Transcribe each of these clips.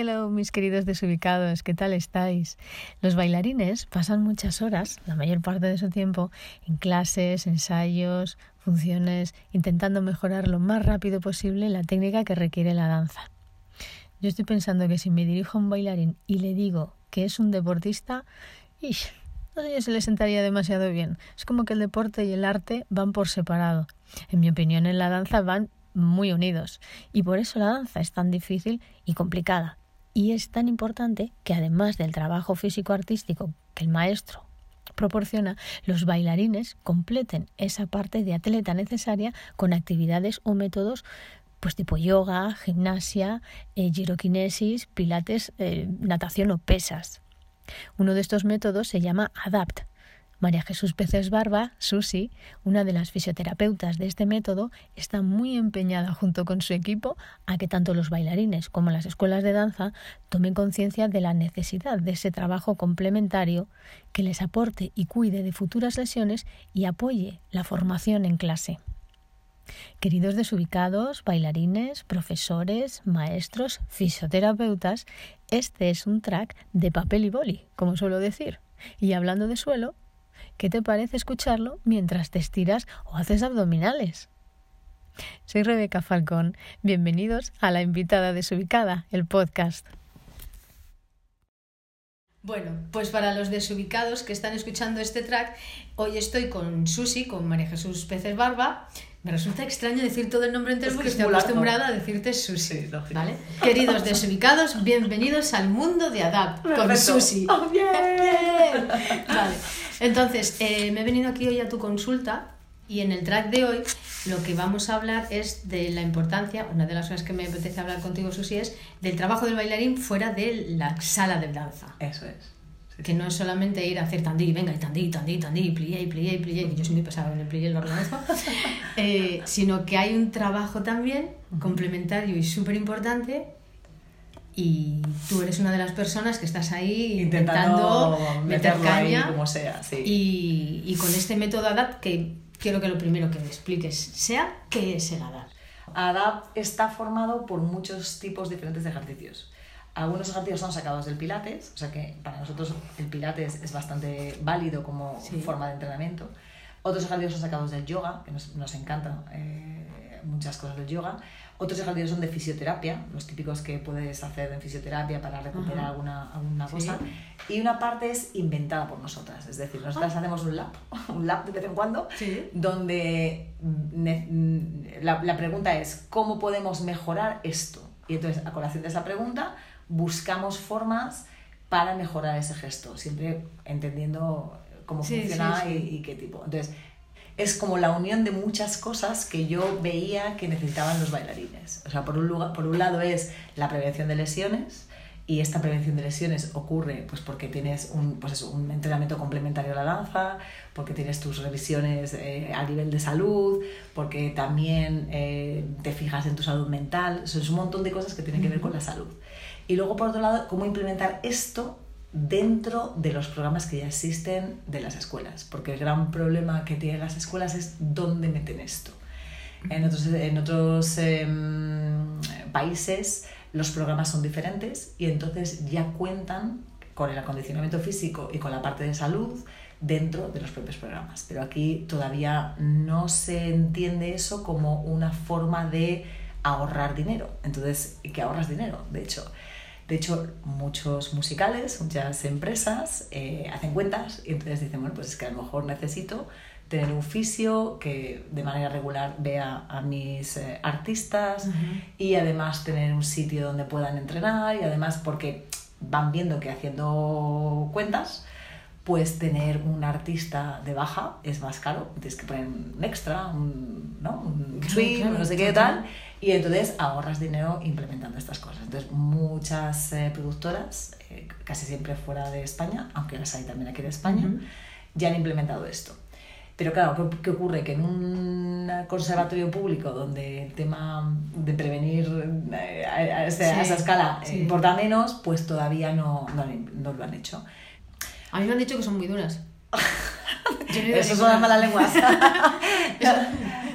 Hello, mis queridos desubicados, ¿qué tal estáis? Los bailarines pasan muchas horas, la mayor parte de su tiempo, en clases, ensayos, funciones, intentando mejorar lo más rápido posible la técnica que requiere la danza. Yo estoy pensando que si me dirijo a un bailarín y le digo que es un deportista, no sé se le sentaría demasiado bien. Es como que el deporte y el arte van por separado. En mi opinión, en la danza van muy unidos. Y por eso la danza es tan difícil y complicada. Y es tan importante que además del trabajo físico-artístico que el maestro proporciona, los bailarines completen esa parte de atleta necesaria con actividades o métodos pues tipo yoga, gimnasia, eh, giroquinesis, pilates, eh, natación o pesas. Uno de estos métodos se llama ADAPT, María Jesús Peces Barba, Susi, una de las fisioterapeutas de este método, está muy empeñada junto con su equipo a que tanto los bailarines como las escuelas de danza tomen conciencia de la necesidad de ese trabajo complementario que les aporte y cuide de futuras lesiones y apoye la formación en clase. Queridos desubicados, bailarines, profesores, maestros, fisioterapeutas, este es un track de papel y boli, como suelo decir. Y hablando de suelo, ¿Qué te parece escucharlo mientras te estiras o haces abdominales? Soy Rebeca Falcón. Bienvenidos a La Invitada Desubicada, el podcast. Bueno, pues para los desubicados que están escuchando este track, hoy estoy con Susi, con María Jesús Peces Barba. Me resulta extraño decir todo el nombre entero porque estoy acostumbrada a decirte Susi. ¿vale? Queridos desubicados, bienvenidos al mundo de Adapt con Susi. Oh, bien. Vale. Entonces, eh, me he venido aquí hoy a tu consulta y en el track de hoy lo que vamos a hablar es de la importancia, una de las cosas que me apetece hablar contigo, Susi, es del trabajo del bailarín fuera de la sala de danza. Eso es. que no es solamente ir a hacer tandí, venga, y tandí, tandí, tandí, plié, plié, plié, que yo soy muy pesado en el plié, lo reconozco, eh, sino que hay un trabajo también complementario y súper importante y tú eres una de las personas que estás ahí intentando, meter caña como sea, sí. y, y, con este método ADAPT que quiero que lo primero que me expliques sea qué es el ADAPT. ADAPT está formado por muchos tipos diferentes de ejercicios. Algunos ejercicios son sacados del Pilates, o sea que para nosotros el Pilates es bastante válido como forma de entrenamiento. Otros ejercicios son sacados del yoga, que nos, nos encantan eh, muchas cosas del yoga. Otros ejercicios son de fisioterapia, los típicos que puedes hacer en fisioterapia para recuperar alguna, alguna cosa. Y una parte es inventada por nosotras, es decir, nosotras ah. hacemos un lab, un lab de vez en cuando, donde la, la pregunta es, ¿cómo podemos mejorar esto? Y entonces, a colación de esa pregunta, buscamos formas para mejorar ese gesto, siempre entendiendo cómo funciona y, y, qué tipo. Entonces, es como la unión de muchas cosas que yo veía que necesitaban los bailarines. O sea, por un, lugar, por un lado es la prevención de lesiones, y esta prevención de lesiones ocurre pues porque tienes un, pues un entrenamiento complementario a la danza, porque tienes tus revisiones eh, a nivel de salud, porque también eh, te fijas en tu salud mental. Eso es un montón de cosas que tienen que ver con la salud. Y luego, por otro lado, cómo implementar esto dentro de los programas que ya existen de las escuelas, porque el gran problema que tienen las escuelas es dónde meten esto. En otros, en otros em, países los programas son diferentes y entonces ya cuentan con el acondicionamiento físico y con la parte de salud dentro de los propios programas. Pero aquí todavía no se entiende eso como una forma de ahorrar dinero. Entonces, ¿qué ahorras dinero? De hecho, de hecho, muchos musicales, muchas empresas eh, hacen cuentas y entonces dicen, bueno, pues es que a lo mejor necesito tener un fisio que de manera regular vea a mis eh, artistas y además tener un sitio donde puedan entrenar y además porque van viendo que haciendo cuentas pues tener un artista de baja es más caro, tienes que poner un extra, un, ¿no? un swing, no sé qué tal, y entonces ahorras dinero implementando estas cosas. Entonces muchas eh, productoras, eh, casi siempre fuera de España, aunque las hay también aquí de España, ya han implementado esto. Pero claro, ¿qué, ocurre? Que en un conservatorio público donde el tema de prevenir eh, a, esa escala importa menos, pues todavía no, no, no lo han hecho. A mí me han dicho que son muy duras. Eso son las malas lenguas.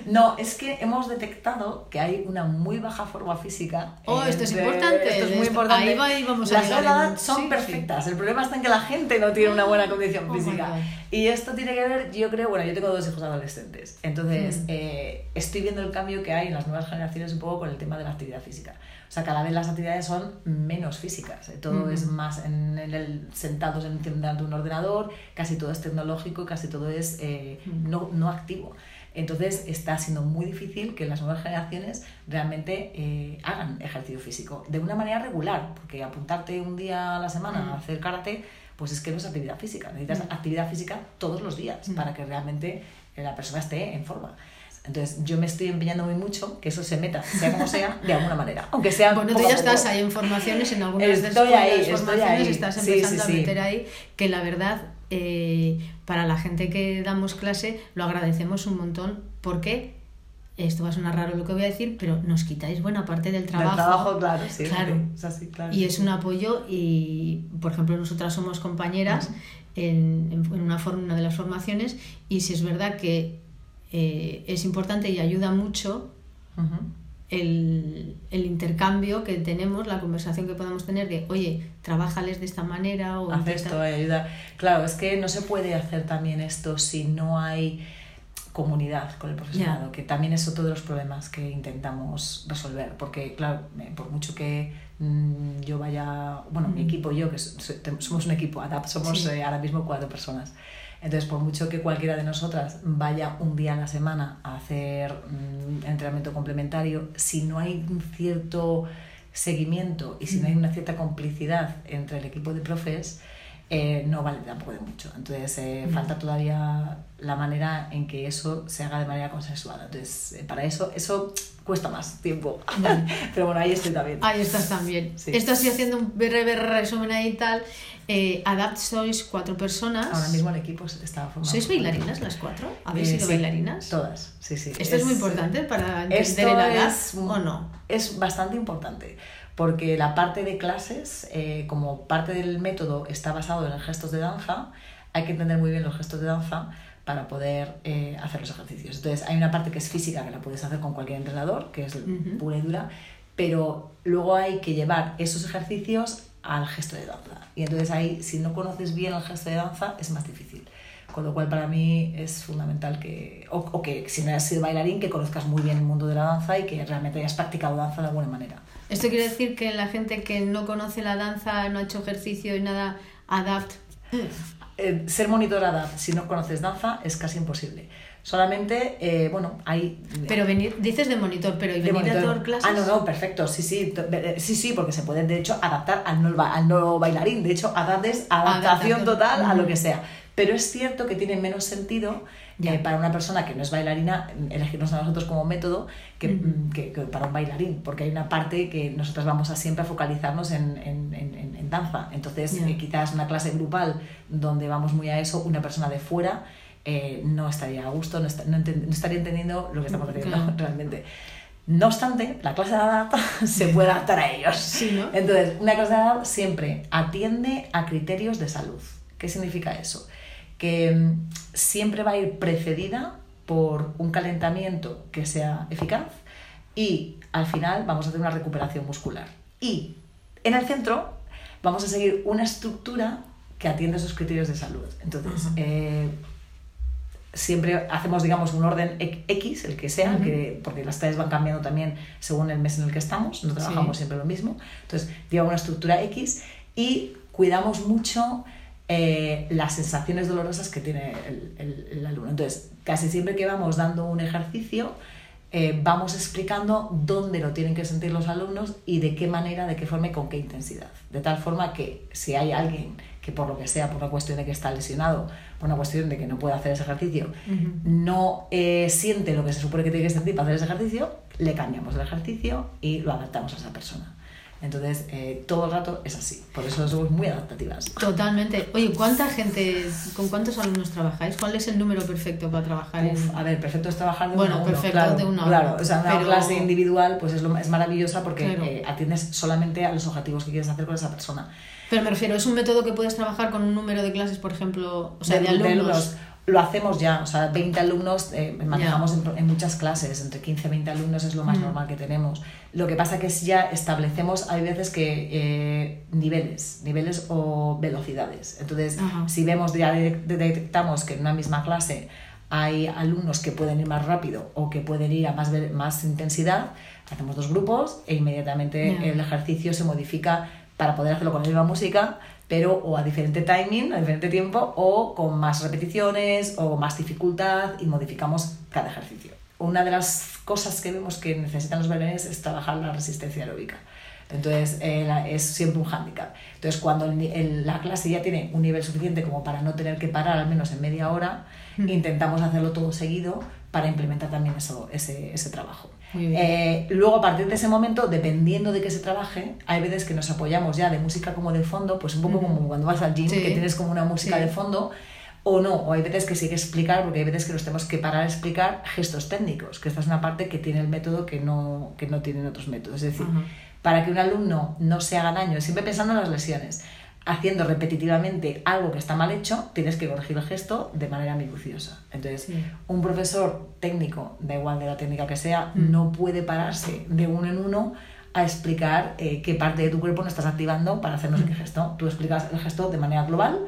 No, es que hemos detectado que hay una muy baja forma física. Oh, esto es importante. Esto es muy importante. Ahí, va, vamos a Las son perfectas. El problema está en que la gente no tiene una buena condición oh física. y esto tiene que ver, yo creo, bueno, yo tengo dos hijos adolescentes. Entonces, mm. eh, estoy viendo el cambio que hay en las nuevas generaciones un poco con el tema de la actividad física. O sea, cada vez las actividades son menos físicas, ¿eh? todo es más en, el, sentados en, delante de un ordenador, casi todo es tecnológico, casi todo es eh, no, no, activo. Entonces está siendo muy difícil que las nuevas generaciones realmente eh, hagan ejercicio físico de una manera regular, porque apuntarte un día a la semana a hacer karate, pues es que no es actividad física, necesitas actividad física todos los días para que realmente la persona esté en forma. Entonces, yo me estoy empeñando muy mucho que eso se meta, sea como sea, de alguna manera. Aunque sea. Bueno, tú ya estás ahí en formaciones, en algunas estoy de ahí, formaciones, estás empezando a meter ahí, que la verdad, eh, para la gente que damos clase, lo agradecemos un montón, porque esto va a sonar raro lo que voy a decir, pero nos quitáis buena parte del trabajo. Del trabajo, claro, sí. Claro. Es así, claro y es un apoyo, y por ejemplo, nosotras somos compañeras. En, en, una, una de las formaciones y si es verdad que eh, es importante y ayuda mucho el, intercambio que tenemos, la conversación que podemos tener de, oye, trabájales de esta manera o... Haz esto, ayuda. Claro, es que no se puede hacer también esto si no hay comunidad con el profesorado, que también es otro de los problemas que intentamos resolver, porque claro, por mucho que mm, yo vaya, bueno, mi equipo y yo, que somos un equipo, ADAP, somos eh, ahora mismo cuatro personas, entonces, por mucho que cualquiera de nosotras vaya un día a la semana a hacer mm, entrenamiento complementario, si no hay un cierto seguimiento y si no hay una cierta complicidad entre el equipo de profes, eh, no vale tampoco de mucho. Entonces, eh, falta todavía la manera en que eso se haga de manera consensuada. Entonces, eh, para eso, eso cuesta más tiempo. Pero bueno, ahí estoy también. Ahí estás también. Sí. Estás haciendo un breve resumen ahí y tal. Adapt sois cuatro personas. Ahora mismo el equipo está formado. ¿Sois bailarinas las cuatro? ¿Habéis sido bailarinas? Todas, sí, sí. ¿Esto es, muy importante para entender el Adapt o no? Es bastante importante porque la parte de clases, eh, como parte del método está basado en gestos de danza, hay que entender muy bien los gestos de danza para poder eh, hacer los ejercicios. Entonces, hay una parte que es física, que la puedes hacer con cualquier entrenador, que es pura y dura, pero luego hay que llevar esos ejercicios al gesto de danza. Y entonces ahí, si no conoces bien el gesto de danza, es más difícil. Con lo cual, para mí es fundamental que, o, o que si no has sido bailarín, que conozcas muy bien el mundo de la danza y que realmente hayas practicado danza de alguna manera. ¿Esto quiere decir que la gente que no conoce la danza, no ha hecho ejercicio y nada, adapt? Eh, ser monitor adapt si no conoces danza es casi imposible. Solamente, eh, bueno, hay... Pero venir, dices de monitor, pero ¿y venir a dar clases? Ah, no, no, perfecto, sí, sí, eh, sí, sí, porque se puede, de hecho, adaptar al no, al no bailarín. De hecho, adapt es adaptación total a lo que sea. Pero es cierto que tiene menos sentido eh, para una persona que no es bailarina elegirnos a nosotros como método que, que, para un bailarín, porque hay una parte que nosotros vamos a siempre a focalizarnos en, en, en, danza. Entonces, eh, quizás una clase grupal donde vamos muy a eso, una persona de fuera eh, no estaría a gusto, no, no, estaría entendiendo lo que estamos haciendo realmente. No obstante, la clase de edad se puede adaptar a ellos. Sí, ¿no? Entonces, una clase de edad siempre atiende a criterios de salud. ¿Qué significa eso? Que mm, siempre va a ir precedida por un calentamiento que sea eficaz y al final vamos a hacer una recuperación muscular. Y en el centro vamos a seguir una estructura que atiende esos criterios de salud. Entonces, eh, siempre hacemos, digamos, un orden X, el que sea, que, porque las tareas van cambiando también según el mes en el que estamos, no trabajamos siempre lo mismo. Entonces, lleva una estructura X y cuidamos mucho eh, las sensaciones dolorosas que tiene el, el, alumno. Entonces, casi siempre que vamos dando un ejercicio, eh, vamos explicando dónde lo tienen que sentir los alumnos y de qué manera, de qué forma y con qué intensidad. De tal forma que si hay alguien que por lo que sea, por una cuestión de que está lesionado, por una cuestión de que no puede hacer ese ejercicio, no eh, siente lo que se supone que tiene que sentir para hacer ese ejercicio, le cambiamos el ejercicio y lo adaptamos a esa persona. Entonces, eh, todo el rato es así. Por eso somos muy adaptativas. Totalmente. Oye, ¿cuánta gente, con cuántos alumnos trabajáis? ¿Cuál es el número perfecto para trabajar? A ver, perfecto es trabajar de bueno, perfecto claro, de una Claro, o sea, una clase individual pues es, lo, es maravillosa porque eh, atiendes solamente a los objetivos que quieres hacer con esa persona. Pero me refiero, ¿es un método que puedes trabajar con un número de clases, por ejemplo, o sea, de, alumnos? Lo hacemos ya, o sea, 20 alumnos eh, manejamos en, muchas clases, entre 15 y 20 alumnos es lo más mm. normal que tenemos. Lo que pasa que es ya establecemos, hay veces que eh, niveles, niveles o velocidades. Entonces, si vemos, ya detectamos que en una misma clase hay alumnos que pueden ir más rápido o que pueden ir a más, más intensidad, hacemos dos grupos e inmediatamente el ejercicio se modifica para poder hacerlo con la misma música, pero o a diferente timing, a diferente tiempo, o con más repeticiones o más dificultad y modificamos cada ejercicio una de las cosas que vemos que necesitan los bailarines es trabajar la resistencia aeróbica. Entonces, eh, es siempre un hándicap. Entonces, cuando la clase ya tiene un nivel suficiente como para no tener que parar al menos en media hora, mm. intentamos hacerlo todo seguido para implementar también eso, ese, ese trabajo. Eh, luego, a partir de ese momento, dependiendo de qué se trabaje, hay veces que nos apoyamos ya de música como de fondo, pues un poco mm. como cuando vas al gym, que tienes como una música de fondo, o no, o hay veces que sí que explicar, porque hay veces que nos tenemos que parar a explicar gestos técnicos, que esta es una parte que tiene el método que no, que no tienen otros métodos. Es decir, para que un alumno no se haga daño, siempre pensando en las lesiones, haciendo repetitivamente algo que está mal hecho, tienes que corregir el gesto de manera minuciosa. Entonces, un profesor técnico, da igual de la técnica que sea, mm. no puede pararse de uno en uno a explicar eh, qué parte de tu cuerpo no estás activando para hacer no sé qué gesto. Tú explicas el gesto de manera global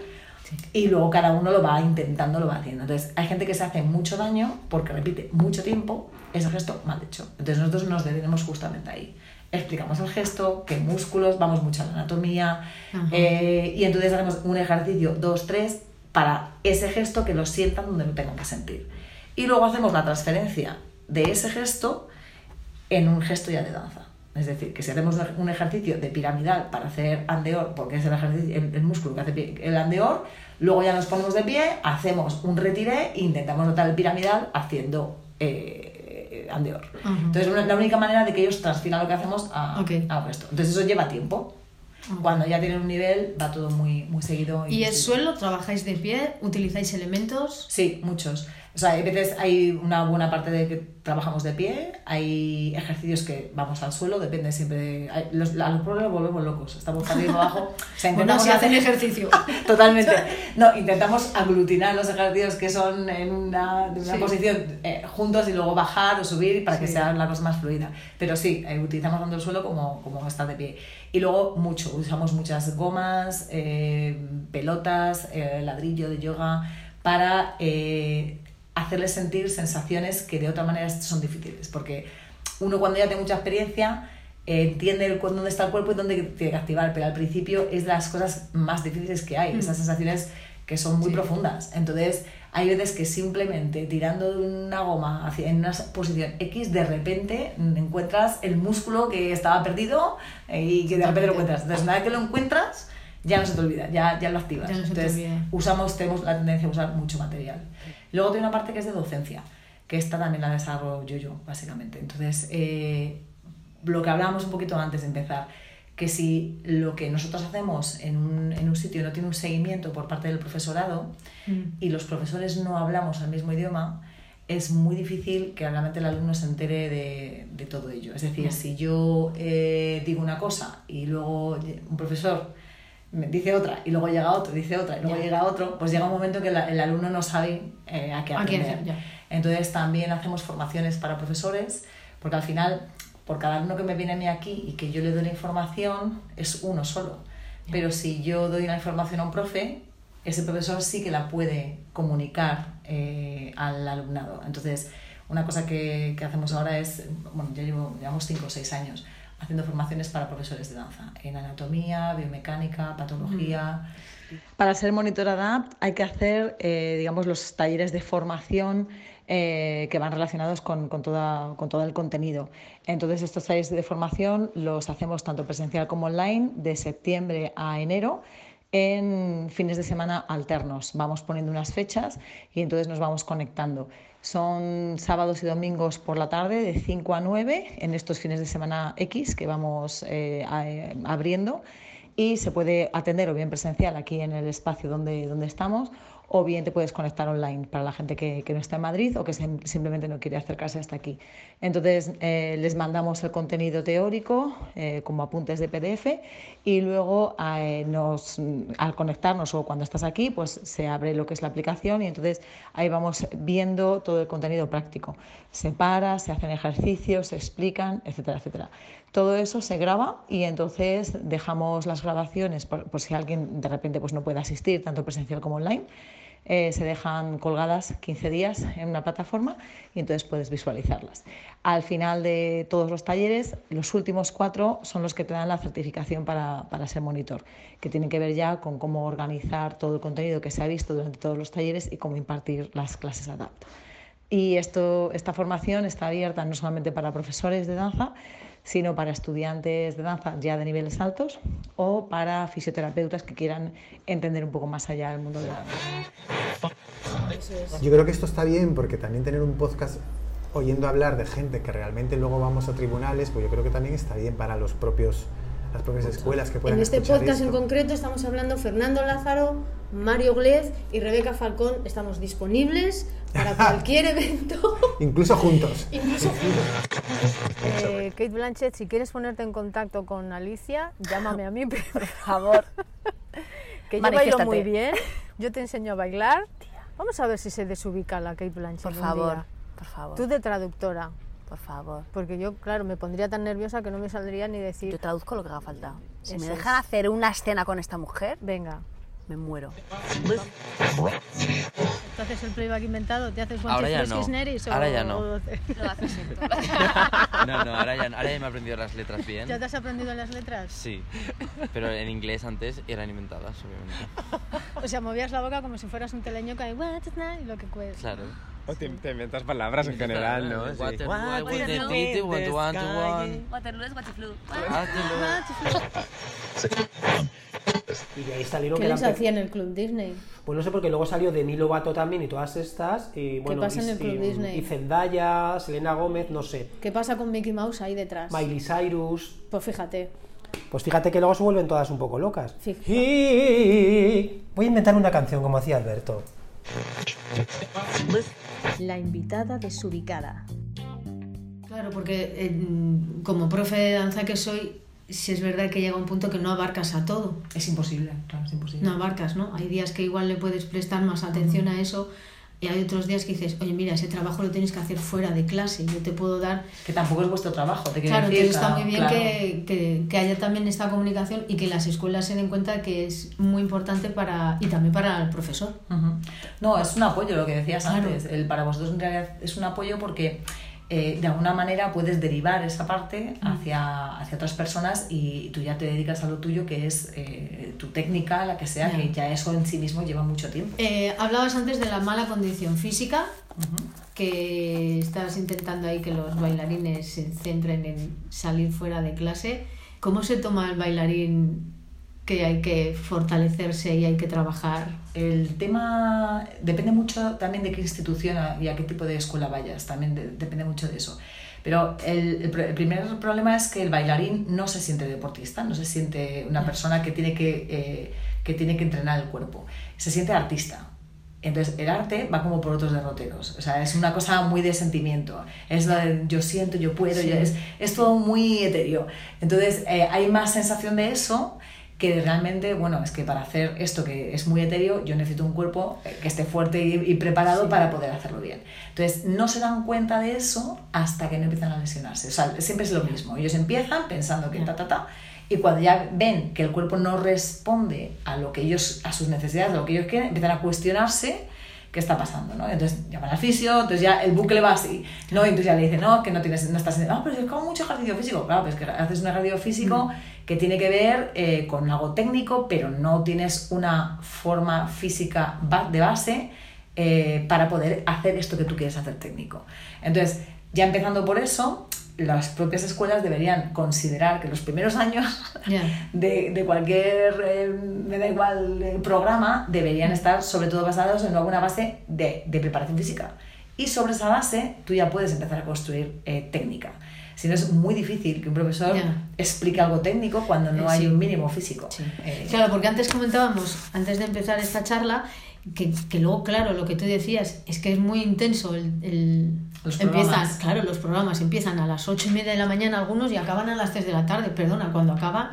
y luego cada uno lo va intentando, lo va haciendo. Entonces, hay gente que se hace mucho daño porque repite mucho tiempo ese gesto mal hecho. Entonces, nosotros nos detenemos justamente ahí. Explicamos el gesto, qué músculos, vamos mucho a la anatomía. Eh, y entonces hacemos un ejercicio, dos, tres, para ese gesto que lo sientan donde lo tengan que sentir. Y luego hacemos la transferencia de ese gesto en un gesto ya de danza. Es decir, que si hacemos un ejercicio de piramidal para hacer andeor, porque es el, ejercicio, el, músculo que hace el andeor, luego ya nos ponemos de pie, hacemos un retiré e intentamos notar el piramidal haciendo eh, andeor. Entonces, la única manera de que ellos transfieran lo que hacemos a, a esto. Entonces, eso lleva tiempo. Cuando ya tienen un nivel, va todo muy, muy seguido. ¿Y, ¿Y el suelo? ¿Trabajáis de pie? ¿Utilizáis elementos? Sí, muchos. O sea, hay veces hay una buena parte de que trabajamos de pie, hay ejercicios que vamos al suelo, depende siempre de... los, a los problemas volvemos locos, estamos arriba y abajo. O sea, intentamos bueno, si hacen ejercicio. Totalmente. No, intentamos aglutinar los ejercicios que son en una, una posición eh, juntos y luego bajar o subir para que sea la cosa más fluida. Pero sí, eh, utilizamos tanto el suelo como, como estar de pie. Y luego mucho, usamos muchas gomas, eh, pelotas, ladrillo de yoga para hacerles sentir sensaciones que de otra manera son difíciles, porque uno cuando ya tiene mucha experiencia entiende dónde está el cuerpo y dónde tiene que activar, pero al principio es de las cosas más difíciles que hay, mm. esas sensaciones que son muy profundas. Entonces, hay veces que simplemente tirando de una goma hacia, en una posición X, de repente encuentras el músculo que estaba perdido eh, y que de repente lo encuentras. Entonces, nada que lo encuentras, ya no se te olvida, ya, ya lo activas. Entonces, usamos, tenemos la tendencia a usar mucho material. Luego tiene una parte que es de docencia, que esta también la desarrollo yo, básicamente. Entonces, eh, lo que hablábamos un poquito antes de empezar, que si lo que nosotros hacemos en un, en un sitio no tiene un seguimiento por parte del profesorado mm. y los profesores no hablamos el mismo idioma, es muy difícil que realmente el alumno se entere de, de todo ello. Es decir, mm. si yo eh, digo una cosa y luego un profesor dice otra y luego llega otro, dice otra y luego llega otro, pues llega un momento que el alumno no sabe eh, a qué aprender. Entonces también hacemos formaciones para profesores, porque al final, por cada alumno que me viene a mí aquí y que yo le doy la información, es uno solo. Pero si yo doy la información a un profe, ese profesor sí que la puede comunicar eh, al alumnado. Entonces, una cosa que, que, hacemos ahora es, bueno, ya llevo, llevamos 5 o 6 años, haciendo formaciones para profesores de danza, en anatomía, biomecánica, patología. Mm. Para ser monitora DAP hay que hacer, eh, digamos, los talleres de formación eh, que van relacionados con, con, toda, con todo el contenido. Entonces, estos talleres de formación los hacemos tanto presencial como online de septiembre a enero en fines de semana alternos. Vamos poniendo unas fechas y entonces nos vamos conectando. Son sábados y domingos por la tarde de 5 a 9 en estos fines de semana X que vamos eh, eh, abriendo. Y se puede atender o bien presencial aquí en el espacio donde, donde estamos o bien te puedes conectar online para la gente que, no está en Madrid o que simplemente no quiere acercarse hasta aquí. Entonces eh, les mandamos el contenido teórico eh, como apuntes de PDF y luego eh, nos, al conectarnos o cuando estás aquí pues se abre lo que es la aplicación y entonces ahí vamos viendo todo el contenido práctico. Se para, se hacen ejercicios, se explican, etcétera, etcétera. Todo eso se graba y entonces dejamos las grabaciones por, si alguien de repente pues no puede asistir tanto presencial como online eh, se dejan colgadas 15 días en una plataforma y entonces puedes visualizarlas. Al final de todos los talleres, los últimos cuatro son los que te dan la certificación para, para ser monitor, que tienen que ver ya con cómo organizar todo el contenido que se ha visto durante todos los talleres y cómo impartir las clases adapto. Y esto, esta formación está abierta no solamente para profesores de danza, sino para estudiantes de danza ya de niveles altos o para fisioterapeutas que quieran entender un poco más allá del mundo de la danza. Yo creo que esto está bien porque también tener un podcast oyendo hablar de gente que realmente luego vamos a tribunales, pues yo creo que también está bien para los propios las propias escuelas que puedan En este podcast en concreto estamos hablando Fernando Lázaro, Mario Glez y Rebeca Falcón. Estamos disponibles para cualquier evento. Incluso juntos. Incluso juntos. Eh, Kate Blanchett, si quieres ponerte en contacto con Alicia, llámame a mí, por favor. que yo bailo muy bien. Yo te enseño a bailar. Vamos a ver si se desubica la Kate Blanchett. Por favor, por favor. Tú de traductora. Por favor. Porque yo, claro, me pondría tan nerviosa que no me saldría ni decir. Yo traduzco lo que haga falta. Si me dejan hacer una escena con esta mujer, venga, me muero. ¿Tú haces el playback inventado? ¿Te haces ahora ya no. o ahora ya no. Lo haces No, no, ahora ya, ahora ya me he aprendido las letras bien. ¿Ya te has aprendido las letras? Sí, pero en inglés antes eran inventadas, obviamente. O sea, movías la boca como si fueras un teleño que y lo que cuesta. Claro. O te, te, inventas palabras en general, ¿no? Sí. Water, what, what, Waterloo es Waterloo. Y de ahí salieron ¿Qué les hacía en el Club Disney? Pues no sé, porque luego salió Demi Lovato también y todas estas. Y, bueno, ¿Qué pasa y, en el Club y, Disney? Y Zendaya, Selena Gómez, no sé. ¿Qué pasa con Mickey Mouse ahí detrás? Miley Cyrus. Pues fíjate. Pues fíjate que luego se vuelven todas un poco locas. Fíjate. Voy a inventar una canción como hacía Alberto. La invitada desubicada. Claro, porque eh, como profe de danza que soy, si es verdad que llega un punto que no abarcas a todo. Es imposible, claro, es imposible. No abarcas, ¿no? Hay días que igual le puedes prestar más atención a eso y hay otros días que dices, oye, mira, ese trabajo lo tienes que hacer fuera de clase, yo te puedo dar... Que tampoco es vuestro trabajo, te Claro, decir, está muy bien que, que, que, haya también esta comunicación y que las escuelas se den cuenta que es muy importante para y también para el profesor. No, es un apoyo, lo que decías antes. El, para vosotros en realidad es un apoyo porque eh, de alguna manera puedes derivar esa parte hacia, hacia otras personas y tú ya te dedicas a lo tuyo, que es eh, tu técnica, la que sea, que ya eso en sí mismo lleva mucho tiempo. Eh, hablabas antes de la mala condición física, que estás intentando ahí que los bailarines se centren en salir fuera de clase. ¿Cómo se toma el bailarín que hay que fortalecerse y hay que trabajar? El tema depende mucho también de qué institución y a qué tipo de escuela vayas, también depende mucho de eso. Pero el, el, primer problema es que el bailarín no se siente deportista, no se siente una persona que tiene que, eh, que tiene que entrenar el cuerpo, se siente artista. Entonces el arte va como por otros derroteros, o sea, es una cosa muy de sentimiento, es lo de yo siento, yo puedo, es, es todo muy etéreo. Entonces eh, hay más sensación de eso que realmente, bueno, es que para hacer esto que es muy etéreo, yo necesito un cuerpo eh, que esté fuerte y, preparado para poder hacerlo bien. Entonces, no se dan cuenta de eso hasta que no empiezan a lesionarse. O sea, siempre es lo mismo. Ellos empiezan pensando que ta, ta, ta, y cuando ya ven que el cuerpo no responde a lo que ellos, a sus necesidades, a lo que ellos quieren, empiezan a cuestionarse qué está pasando, ¿no? Entonces llaman al fisio, entonces ya el bucle va así, ¿no? Y entonces ya le dicen, no, que no tienes, no estás, ah, pero yo hago mucho ejercicio físico, claro, pues que haces un ejercicio físico mm. Que tiene que ver eh, con algo técnico, pero no tienes una forma física de base eh, para poder hacer esto que tú quieres hacer técnico. Entonces, ya empezando por eso, las propias escuelas deberían considerar que los primeros años de, de, cualquier, eh, me da igual, eh, programa, deberían estar sobre todo basados en alguna base de, de, preparación física. Y sobre esa base tú ya puedes empezar a construir eh, técnica. Si no es muy difícil que un profesor explique algo técnico cuando no hay un mínimo físico. claro, porque antes comentábamos, antes de empezar esta charla, que, que, luego, claro, lo que tú decías es que es muy intenso el, el empiezan, claro, los programas empiezan a las ocho y media de la mañana algunos y acaban a las 3 de la tarde, perdona, cuando acaba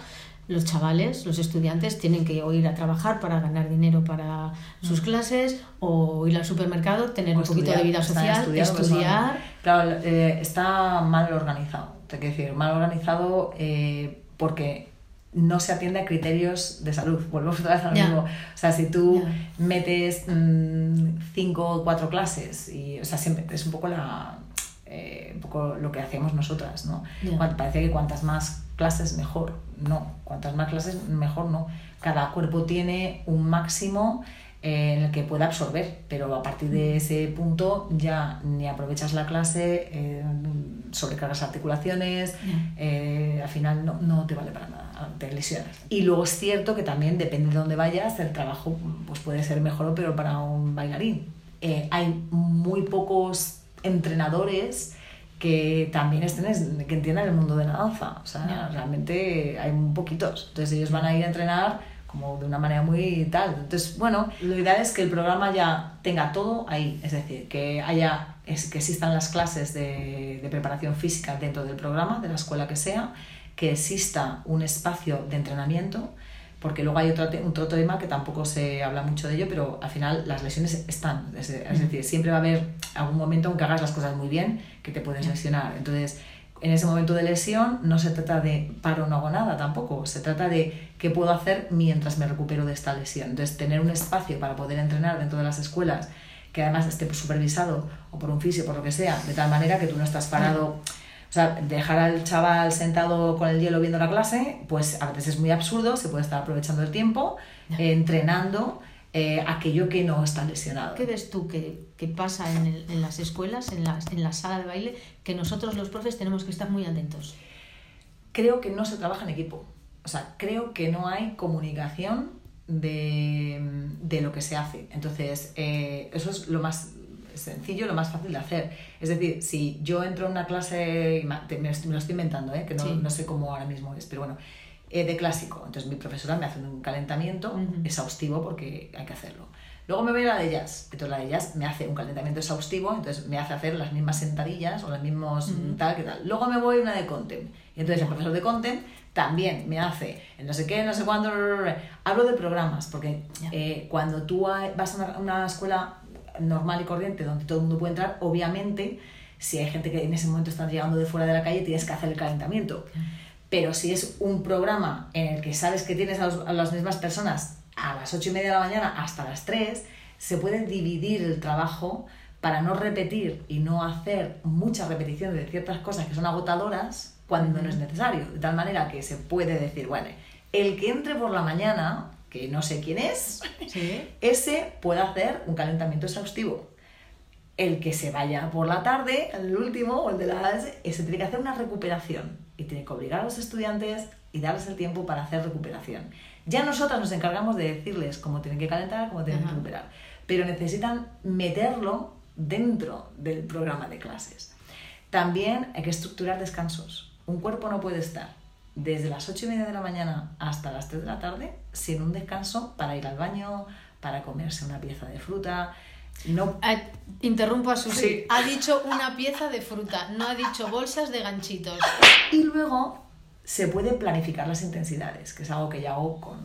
los chavales, los estudiantes tienen que ir a trabajar para ganar dinero para sus mm. clases o ir al supermercado, tener un poquito de vida social, estudiar. Claro, eh, está mal organizado, te quiero decir, mal organizado eh, porque no se atiende a criterios de salud. Volvemos otra vez al mismo. O sea, si tú metes mm, cinco o cuatro clases, y, o sea, siempre es un poco, la, eh, un poco lo que hacemos nosotras, ¿no? Parece que cuantas más clases mejor. No, cuantas más clases mejor no. Cada cuerpo tiene un máximo en el que pueda absorber, pero a partir de ese punto ya ni aprovechas la clase, eh, sobrecargas articulaciones, eh, al final no, no, te vale para nada, te lesionas. Y luego es cierto que también depende de dónde vayas, el trabajo pues puede ser mejor o peor para un bailarín. Eh, hay muy pocos entrenadores que también estén, que entiendan el mundo de la danza, o sea, realmente hay poquitos, entonces ellos van a ir a entrenar como de una manera muy tal. Entonces, bueno, lo ideal es que el programa ya tenga todo ahí, es decir, que haya es, que existan las clases de, de, preparación física dentro del programa, de la escuela que sea, que exista un espacio de entrenamiento, porque luego hay otro, otro tema que tampoco se habla mucho de ello, pero al final las lesiones están, es, es decir, siempre va a haber algún momento en que hagas las cosas muy bien que te puedes lesionar. Entonces, en ese momento de lesión no se trata de paro no hago nada tampoco, se trata de qué puedo hacer mientras me recupero de esta lesión. Entonces, tener un espacio para poder entrenar dentro de las escuelas que además esté supervisado o por un fisio, por lo que sea, de tal manera que tú no estás parado. O sea, dejar al chaval sentado con el hielo viendo la clase, pues a veces es muy absurdo, se puede estar aprovechando el tiempo, entrenando eh, aquello que no está lesionado. ¿Qué ves tú que, que pasa en, el, en, las escuelas, en, las, en la sala de baile, que nosotros los profes tenemos que estar muy atentos? Creo que no se trabaja en equipo. O sea, creo que no hay comunicación de, de lo que se hace. Entonces, eh, eso es lo más sencillo, lo más fácil de hacer. Es decir, si yo entro en una clase, me, lo estoy inventando, ¿eh? que no, no sé cómo ahora mismo es, pero bueno, eh, de clásico. Entonces mi profesora me hace un calentamiento exhaustivo porque hay que hacerlo. Luego me voy a la de jazz. Entonces la de jazz me hace un calentamiento exhaustivo, entonces me hace hacer las mismas sentadillas o las mismos tal que tal. Luego me voy a una de content. Y entonces el profesor de content también me hace no sé qué, no sé cuándo. Hablo de programas, porque eh, cuando tú vas a una, escuela normal y corriente donde todo el mundo puede entrar, obviamente, si hay gente que en ese momento está llegando de fuera de la calle, tienes que hacer el calentamiento. Pero si es un programa en el que sabes que tienes a, las mismas personas a las ocho y media de la mañana hasta las 3, se puede dividir el trabajo para no repetir y no hacer mucha repetición de ciertas cosas que son agotadoras cuando no es necesario. De tal manera que se puede decir, bueno, el que entre por la mañana, que no sé quién es, ese puede hacer un calentamiento exhaustivo. El que se vaya por la tarde, el último, o el de las, ese tiene que hacer una recuperación y tiene que obligar a los estudiantes y darles el tiempo para hacer recuperación. Ya nosotras nos encargamos de decirles cómo tienen que calentar, cómo tienen que recuperar, pero necesitan meterlo dentro del programa de clases. También hay que estructurar descansos. Un cuerpo no puede estar desde las 8 y media de la mañana hasta las 3 de la tarde sin un descanso para ir al baño, para comerse una pieza de fruta, no. Ah, interrumpo a Susi. Ha dicho una pieza de fruta, no ha dicho bolsas de ganchitos. Y luego se puede planificar las intensidades, que es algo que ya hago con,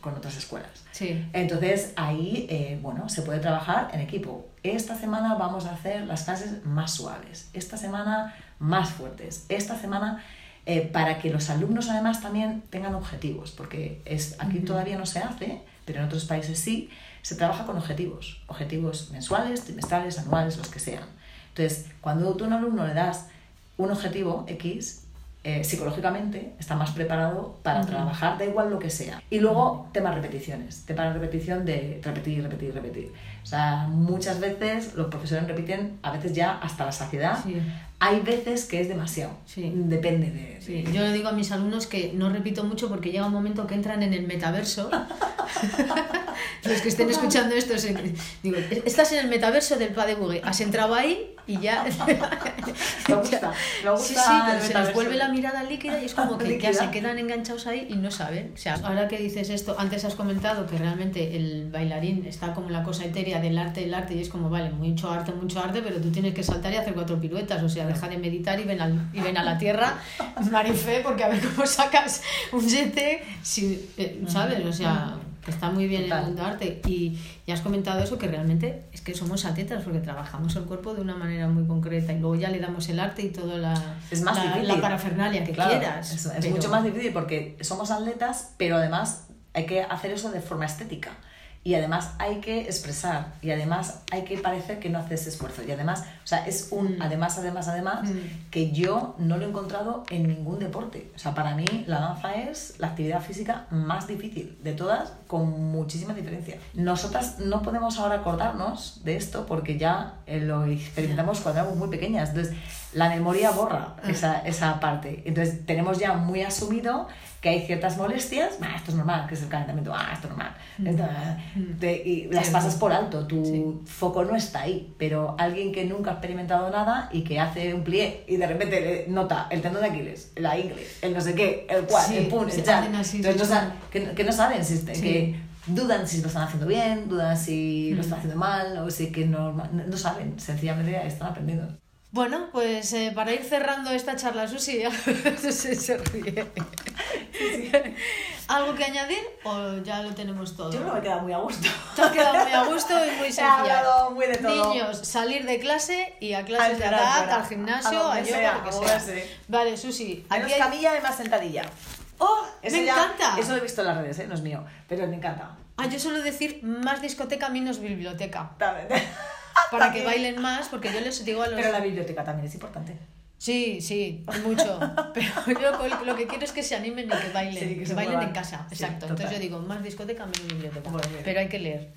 con otras escuelas. Sí. Entonces ahí, eh, bueno, se puede trabajar en equipo. Esta semana vamos a hacer las clases más suaves, esta semana más fuertes, esta semana eh, para que los alumnos además también tengan objetivos, porque es, aquí todavía no se hace, pero en otros países sí se trabaja con objetivos, objetivos mensuales, trimestrales, anuales, los que sean. Entonces, cuando tú a un alumno le das un objetivo X, eh, psicológicamente está más preparado para trabajar, da igual lo que sea. Y luego, temas repeticiones, tema de repetición de repetir, repetir, repetir. O sea, muchas veces los profesores repiten, a veces ya hasta la saciedad. Hay veces que es demasiado. Depende de, Yo le digo a mis alumnos que no repito mucho porque llega un momento que entran en el metaverso. Los que estén escuchando esto, digo, estás en el metaverso del Pas de Has entrado ahí y ya. me gusta, me gusta. Sí, sí, se les vuelve la mirada líquida y es como que ya se quedan enganchados ahí y no saben. O sea, ahora que dices esto, antes has comentado que realmente el bailarín está como la cosa etérea del arte, del arte, y es como, vale, mucho arte, mucho arte, pero tú tienes que saltar y hacer cuatro piruetas. O sea, deja de meditar y ven, al, y ven a la tierra, Marife, porque a ver cómo sacas un yete, si, eh, ¿sabes? O sea que está muy bien en el mundo arte. Y, ya has comentado eso, que realmente es que somos atletas porque trabajamos el cuerpo de una manera muy concreta y luego ya le damos el arte y toda la, es más la, parafernalia que quieras. Es, mucho más difícil porque somos atletas, pero además hay que hacer eso de forma estética y además hay que expresar y además hay que parecer que no haces esfuerzo y además, o sea, es un además, además, además mm. que yo no lo he encontrado en ningún deporte. O sea, para mí la danza es la actividad física más difícil de todas con muchísima diferencia. Nosotras no podemos ahora acordarnos de esto porque ya eh, lo experimentamos cuando éramos muy pequeñas. Entonces, la memoria borra ah. esa, esa parte. Entonces, tenemos ya muy asumido que hay ciertas molestias, ah, esto es normal, que es el calentamiento, ah, esto es normal. Mm. y las pasas por alto, tu foco no está ahí, pero alguien que nunca ha experimentado nada y que hace un plié y de repente nota el tendón de Aquiles, la ingle, el no sé qué, el cual, el pun, el chan. Entonces, no que, que, no saben, si, que dudan si lo están haciendo bien, dudan si lo están haciendo mal, o si que no, no saben, sencillamente están aprendiendo. Bueno, pues eh, para ir cerrando esta charla, Susi, se, se ríe. ¿Algo que añadir o ya lo tenemos todo? Yo creo que me he quedado muy a gusto. Te has quedado muy a gusto y muy sencilla. He hablado muy de todo. Niños, salir de clase y a clases de edad, al gimnasio, a, yoga, lo que sea. Vale, Susi. Menos hay... camilla y más sentadilla. ¡Oh! me encanta! Eso lo he visto en las redes, ¿eh? no es mío, pero me encanta. Ah, yo suelo decir más discoteca, menos biblioteca. para que bailen más, porque yo les digo a los... Pero la biblioteca también es importante. Sí, sí, mucho. Pero yo lo que quiero es que se animen y que bailen, que, bailen en casa. Exacto. Entonces yo digo, más discoteca, menos biblioteca. Pero hay que leer.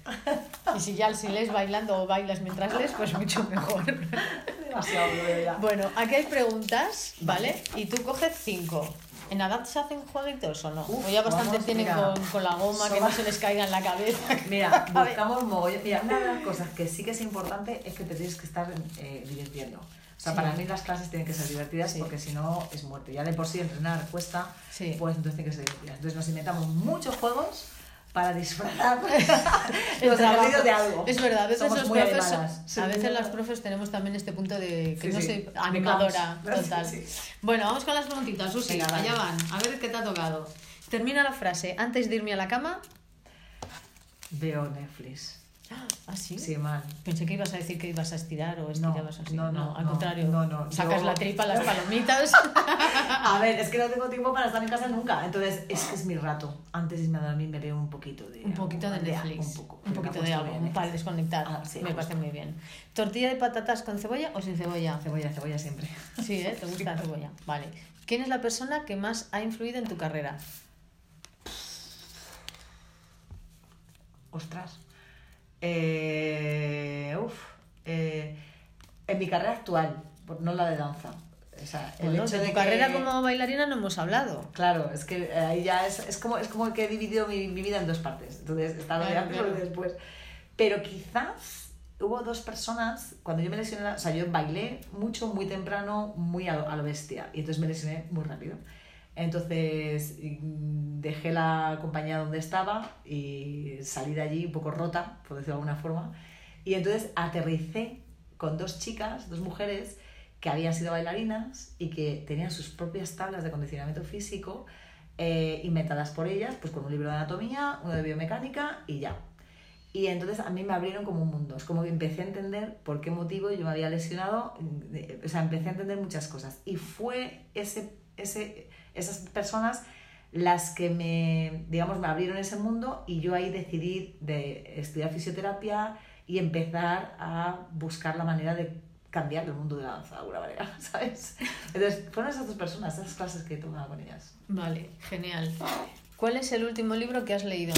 Y si ya si lees bailando o bailas mientras lees, pues mucho mejor. Demasiado, Bueno, aquí hay preguntas, ¿vale? Y tú coges cinco. ¿En edad se hacen jueguitos o no? o ya bastante tienen con, con, la goma, que no se les caiga en la cabeza. Mira, buscamos mogollón. Mira, una de las cosas que sí que es importante es que te tienes que estar eh, divirtiendo. O sea, para mí las clases tienen que ser divertidas porque si no es muerte. Ya de por sí entrenar cuesta, pues entonces tienen que ser divertidas. Entonces nos inventamos muchos juegos para disfrutar los de algo. Es verdad, a veces, los profes, a veces las profes tenemos también este punto de que no soy animadora total. Bueno, vamos con las preguntitas, Susi, allá van, a ver qué te ha tocado. Termina la frase, antes de irme a la cama... Veo Netflix. ¿Ah, sí? Sí, mal. Pensé que ibas a decir que ibas a estirar o estirabas así. No, no, al contrario. No, no. Sacas la tripa, las palomitas. a ver, es que no tengo tiempo para estar en casa nunca. Entonces, es que es mi rato. Antes de irme a dormir me veo un poquito de. Un poquito de Netflix. un, poco, un poquito de algo para desconectar. Ah, sí, me parece muy bien. ¿Tortilla de patatas con cebolla o sin cebolla? Cebolla, cebolla siempre. Sí, ¿eh? ¿Te gusta la cebolla? Vale. ¿Quién es la persona que más ha influido en tu carrera? Ostras. Eh, eh, en mi carrera actual, no la de danza. O sea, el hecho de, tu carrera como bailarina no hemos hablado. Claro, es que ahí ya es, es, como, es como que he dividido mi, mi vida en dos partes. Entonces, está lo de antes y después. Pero quizás hubo dos personas, cuando yo me lesioné, o sea, yo bailé mucho, muy temprano, muy a a lo bestia. Y entonces me lesioné muy rápido. Entonces dejé la compañía donde estaba y salí de allí un poco rota, por decirlo de alguna forma. Y entonces aterricé con dos chicas, dos mujeres, que habían sido bailarinas y que tenían sus propias tablas de condicionamiento físico eh, inventadas por ellas, pues con un libro de anatomía, uno de biomecánica y ya. Y entonces a mí me abrieron como un mundo. Es como que empecé a entender por qué motivo yo me había lesionado. O sea, empecé a entender muchas cosas. Y fue ese, ese, esas personas las que me, digamos, me abrieron ese mundo y yo ahí decidí de estudiar fisioterapia y empezar a buscar la manera de cambiar el mundo de la danza de alguna manera, ¿sabes? Entonces, fueron esas dos personas, esas clases que tomaba con ellas. Vale, genial. ¿Cuál es el último libro que has leído?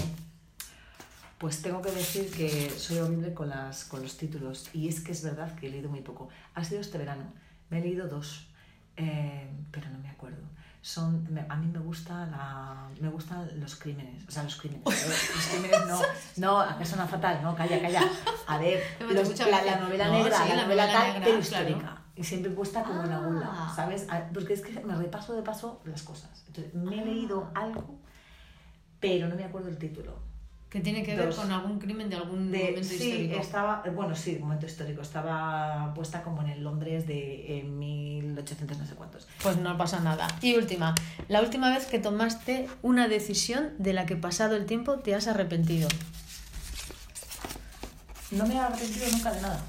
Pues tengo que decir que soy horrible con, las, con los títulos y es que es verdad que he leído muy poco. Ha sido este verano, me he leído dos, eh, pero no me acuerdo. Son, me- a mí me, gusta la, me gustan los crímenes, o sea, los crímenes. los crímenes no, no, a suena fatal, no, calla, calla. A ver, los- la, la novela No, negra, sí, la, la novela tal, negra, pero claro. histórica. Y siempre puesta como en algún lado, Ah. ¿sabes? A- Porque es que me repaso de paso las cosas. Entonces, me he leído algo, pero no me acuerdo el título. Que tiene que ver Dos. con algún crimen de algún De- momento sí, histórico. estaba, eh, bueno, sí, momento histórico. Estaba puesta como en el Londres de en 1800 no sé cuántos. Pues no pasa nada. Y última, la última vez que tomaste una decisión de la que pasado el tiempo te has arrepentido. No me he arrepentido nunca de nada.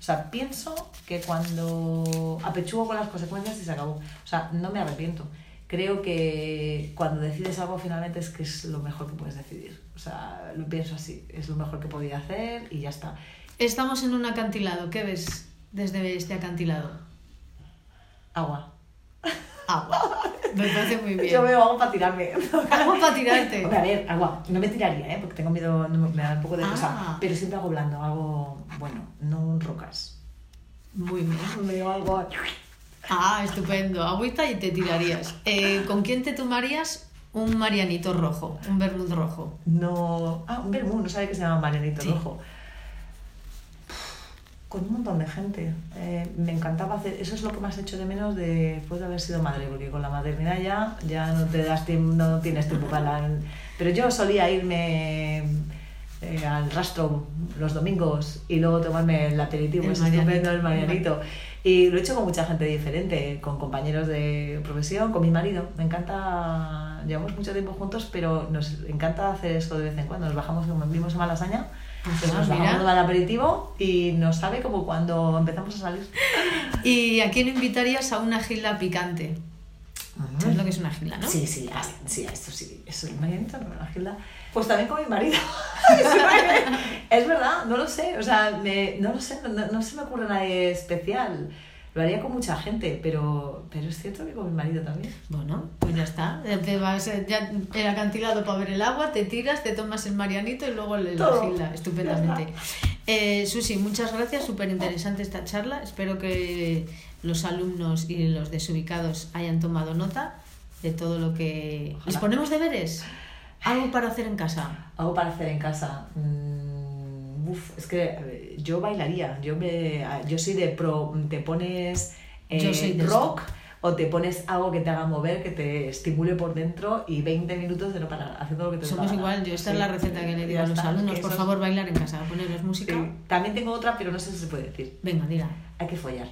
O sea, pienso que cuando apechugo con las consecuencias y se acabó. O sea, no me arrepiento. Creo que cuando decides algo finalmente es que es lo mejor que puedes decidir. O sea, lo pienso así. Es lo mejor que podía hacer y ya está. Estamos en un acantilado. ¿Qué ves desde este acantilado? Agua. Agua. Me parece muy bien. Yo veo agua para tirarme. Agua para tirarte. A ver, agua. No me tiraría, ¿eh? Porque tengo miedo, no me, me da un poco de cosa. Ah. Pero siempre hago blando, algo bueno, no rocas. Muy bien. Me algo. Ah, estupendo. Agüita y te tirarías. Eh, ¿Con quién te tomarías un marianito rojo? Un vermut rojo. No. Ah, un vermú, no sabía que se llama Marianito Sí. Rojo. Con un montón de gente. Eh, me encantaba hacer. Eso es lo que más hecho de menos de- después de haber sido madre, porque con la maternidad ya, ya no te das tiempo, no tienes tiempo para la. Pero yo solía irme eh, al rastro los domingos y luego tomarme el aperitivo, El es Marianito. estupendo el Marianito. Y lo he hecho con mucha gente diferente, con compañeros de profesión, con mi marido. Me encanta, llevamos mucho tiempo juntos, pero nos encanta hacer eso de vez en cuando. Nos bajamos, vivimos en Malasaña, pues nos mira. bajamos al aperitivo y nos sabe como cuando empezamos a salir. ¿Y a quién invitarías a una gilda picante? ¿Sabes lo que es una gilda, no? Sí, sí, ah, sí, esto sí, eso no, la Gilda. Pues también con mi marido. es verdad, no lo sé, o sea, me- no lo sé, no, no- se me ocurre nadie especial. Lo haría con mucha gente, pero, pero es cierto que con mi marido también. Bueno, pues ya está. Ya te vas eh, ya el acantilado para ver el agua, te tiras, te tomas el marianito y luego el- la. Estupendamente. Eh, Susi, muchas gracias. Súper interesante esta charla. Espero que los alumnos y los desubicados hayan tomado nota de todo lo que... ¿Les ponemos deberes? ¿Algo para hacer en casa? Algo para hacer en casa. Mm, uf, es que yo bailaría. Yo, me, yo soy de pro. Te pones eh, Yo soy de rock o te pones algo que te haga mover, que te estimule por dentro y 20 minutos de no parar, haciendo lo que te Somos gana. igual. Yo esta Sí. es la receta que le digo a los alumnos. Por favor, bailar en casa. Ponerles música. Sí. También tengo otra, pero no sé si se puede decir. Venga, dila. Hay que follar.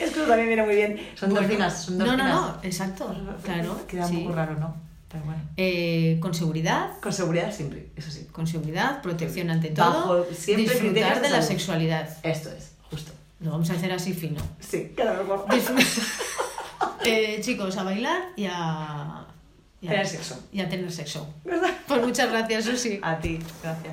Es que eso también viene muy bien. Son Bueno, endorfinas. Son No, no, no. Exacto. Claro. Queda sí. un poco raro, ¿no? Pero bueno. Eh, con seguridad. Con seguridad siempre, eso sí. con seguridad, protección ante todo, Bajo siempre disfrutar de de la sexualidad. Esto es, justo. Lo vamos a hacer así fino. Sí, queda mejor. Eh, chicos, a bailar y a, y a- Tener sexo. Y a tener sexo. Pues muchas gracias, Susi. A ti, gracias.